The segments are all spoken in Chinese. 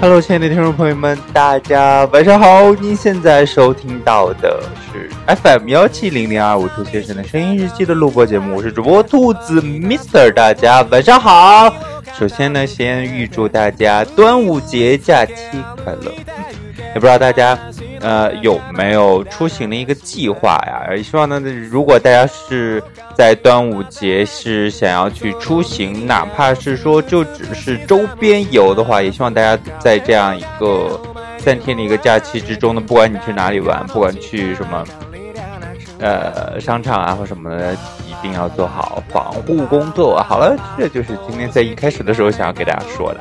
Hello，亲爱的听众朋友们，大家晚上好！您现在收听到的是 FM 幺七零零二五兔先生的声音日记的录播节目，我是主播兔子 Mister，大家晚上好。首先呢，先预祝大家端午节假期快乐。也不知道大家。呃，有没有出行的一个计划呀？希望呢，如果大家是在端午节是想要去出行，哪怕是说就只是周边游的话，也希望大家在这样一个三天的一个假期之中呢，不管你去哪里玩，不管去什么，呃，商场啊或什么的，一定要做好防护工作。好了，这就是今天在一开始的时候想要给大家说的。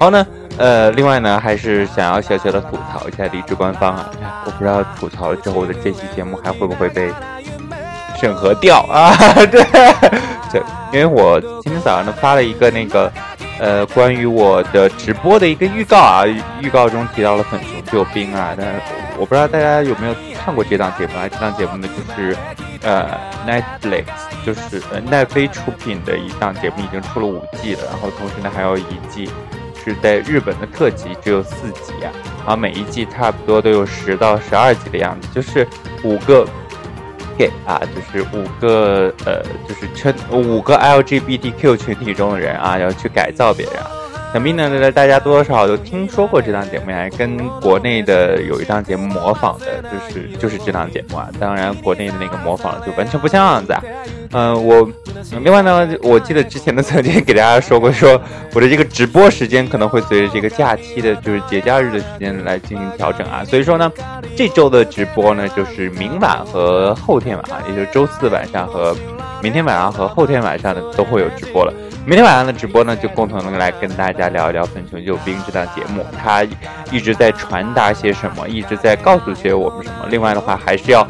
好呢。呃，另外呢，还是想要小小的吐槽一下荔枝官方啊，我不知道吐槽了之后的这期节目还会不会被审核掉啊？对，对，因为我今天早上呢发了一个那个呃关于我的直播的一个预告啊，预告中提到了粉熊救兵啊，但我不知道大家有没有看过这档节目啊？这档节目呢就是呃 Netflix，就是奈飞出品的一档节目，已经出了五季了，然后同时呢还有一季。是在日本的特辑只有四集啊，然后每一季差不多都有十到十二集的样子，就是五个 gay 啊，就是五个呃，就是圈五个 LGBTQ 群体中的人啊，要去改造别人。想必呢，大家多多少少都听说过这档节目呀，跟国内的有一档节目模仿的，就是就是这档节目啊。当然，国内的那个模仿就完全不像样子啊。嗯，我另外呢，我记得之前的曾经给大家说过，说我的这个直播时间可能会随着这个假期的，就是节假日的时间来进行调整啊。所以说呢，这周的直播呢，就是明晚和后天晚上，也就是周四晚上和明天晚上和后天晚上呢都会有直播了。明天晚上的直播呢，就共同的来跟大家聊一聊《粉熊救兵》这档节目，它一直在传达些什么，一直在告诉些我们什么。另外的话，还是要，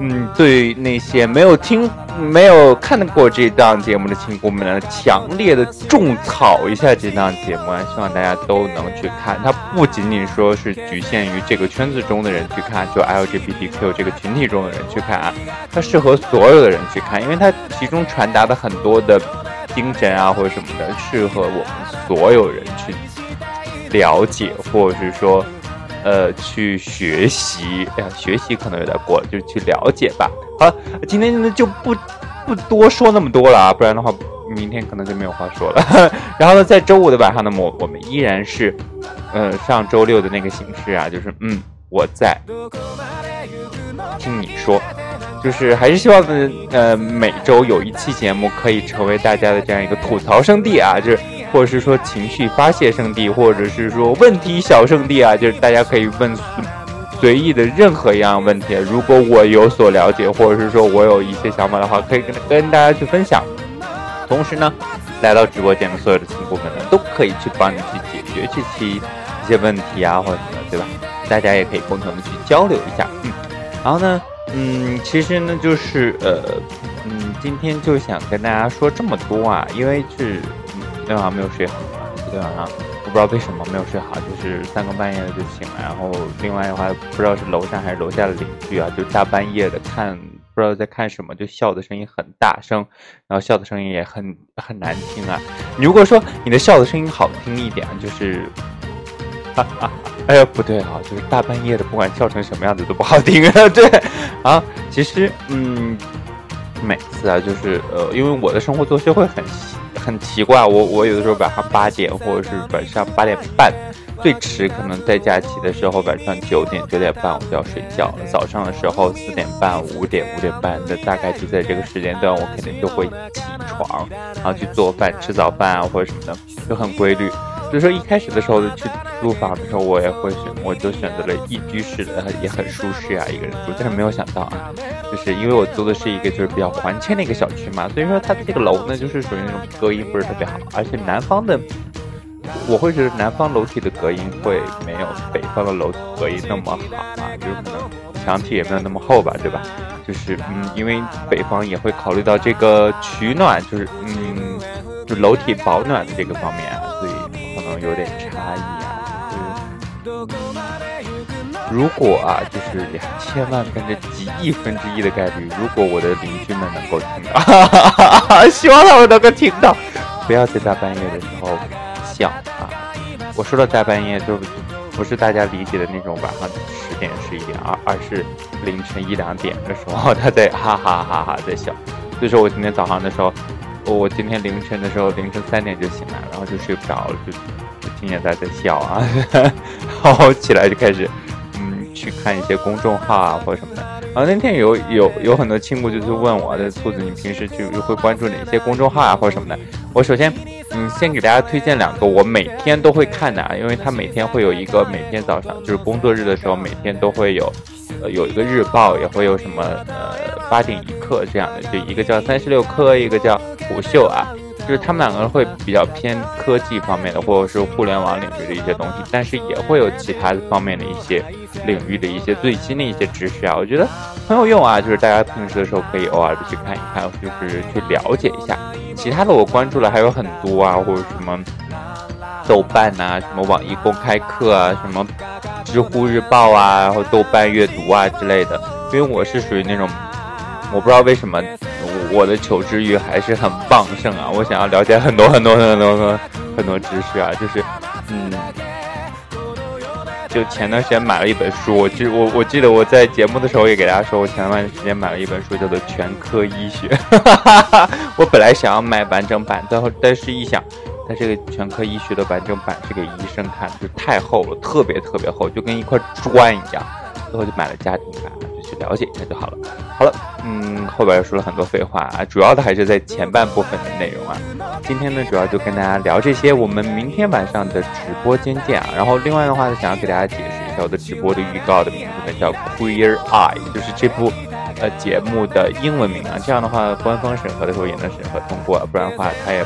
嗯，对那些没有听、没有看过这档节目的亲姑们呢，强烈的种草一下这档节目啊！希望大家都能去看。它不仅仅说是局限于这个圈子中的人去看，就 LGBTQ 这个群体中的人去看啊，它适合所有的人去看，因为它其中传达的很多的。精神啊，或者什么的，适合我们所有人去了解，或者是说，呃，去学习。哎呀，学习可能有点过，就去了解吧。好了，今天呢就不不多说那么多了啊，不然的话，明天可能就没有话说了。然后呢，在周五的晚上呢，我我们依然是，呃，上周六的那个形式啊，就是嗯，我在听你说。就是还是希望呢，呃，每周有一期节目可以成为大家的这样一个吐槽圣地啊，就是或者是说情绪发泄圣地，或者是说问题小圣地啊，就是大家可以问随意的任何一样问题。如果我有所了解，或者是说我有一些想法的话，可以跟跟大家去分享。同时呢，来到直播间的所有的亲姑们呢，都可以去帮你去解决这期一些问题啊，或者什么，对吧？大家也可以共同的去交流一下，嗯，然后呢？嗯，其实呢，就是呃，嗯，今天就想跟大家说这么多啊，因为是昨天晚上没有睡好，昨天晚上我不知道为什么没有睡好，就是三更半夜的就醒了，然后另外的话不知道是楼上还是楼下的邻居啊，就大半夜的看不知道在看什么，就笑的声音很大声，然后笑的声音也很很难听啊。如果说你的笑的声音好听一点，就是。哈哈，哎呀，不对啊，就是大半夜的，不管笑成什么样子都不好听啊。对，啊，其实，嗯，每次啊，就是呃，因为我的生活作息会很很奇怪，我我有的时候晚上八点，或者是晚上八点半，最迟可能在假期的时候晚上九点九点半我就要睡觉了。早上的时候四点半五点五点半的，大概就在这个时间段，我肯定就会起床，然后去做饭吃早饭啊或者什么的，就很规律。就是说一开始的时候去租房的时候，我也会选，我就选择了一居室的，也很舒适啊，一个人住。但是没有想到啊，就是因为我租的是一个就是比较环谦的一个小区嘛，所以说它这个楼呢，就是属于那种隔音不是特别好，而且南方的，我会觉得南方楼体的隔音会没有北方的楼体隔音那么好啊，就是可能墙体也没有那么厚吧，对吧？就是嗯，因为北方也会考虑到这个取暖，就是嗯，就楼体保暖的这个方面，有点差异啊，就是如果啊，就是两千万分之几亿分之一的概率，如果我的邻居们能够听到，希望他们能够听到，不要在大半夜的时候笑啊！我说的大半夜就不是大家理解的那种晚上十点十一点啊，而是凌晨一两点的时候，他在哈哈哈哈在笑。所以说我今天早上的时候，我今天凌晨的时候凌晨三点就醒来，然后就睡不着了，就就听见他在笑啊，然后起来就开始嗯。去看一些公众号啊，或者什么的。然后那天有有有很多亲故就是问我的兔子，你平时就会关注哪些公众号啊，或者什么的。我首先，嗯，先给大家推荐两个我每天都会看的啊，因为它每天会有一个每天早上就是工作日的时候，每天都会有，呃，有一个日报，也会有什么呃八点一刻这样的，就一个叫三十六氪，一个叫虎嗅啊。就是他们两个人会比较偏科技方面的，或者是互联网领域的一些东西，但是也会有其他方面的一些领域的一些最新的一些知识啊，我觉得很有用啊。就是大家平时的时候可以偶尔的去看一看，就是去了解一下。其他的我关注了还有很多啊，或者什么豆瓣呐，什么网易公开课啊，什么知乎日报啊，然后豆瓣阅读啊之类的。因为我是属于那种，我不知道为什么。我的求知欲还是很旺盛啊！我想要了解很多很多很多很多很多知识啊！就是，嗯，就前段时间买了一本书，我记我我记得我在节目的时候也给大家说，我前段时间买了一本书，叫做《全科医学》。我本来想要买完整版，最后但是一想，它这个《全科医学》的完整版是给医生看，就太厚了，特别特别厚，就跟一块砖一样。最后就买了家庭版，去了解一下就好了。好了，嗯，后边又说了很多废话啊，主要的还是在前半部分的内容啊。今天呢，主要就跟大家聊这些。我们明天晚上的直播间见啊。然后另外的话呢，想要给大家解释一下我的直播的预告的名字呢，叫 Queer Eye，就是这部呃节目的英文名啊。这样的话，官方审核的时候也能审核通过，不然的话，他也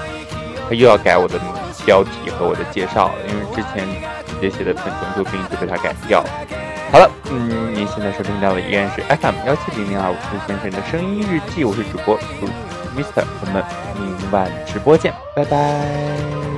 他又要改我的标题和我的介绍了，因为之前直接写的粉中救兵就被他改掉了。好了，嗯，您现在收听到的依然是 FM 幺七零零二五兔先生的声音日记，我是主播兔 Mister，我们明晚直播见，拜拜。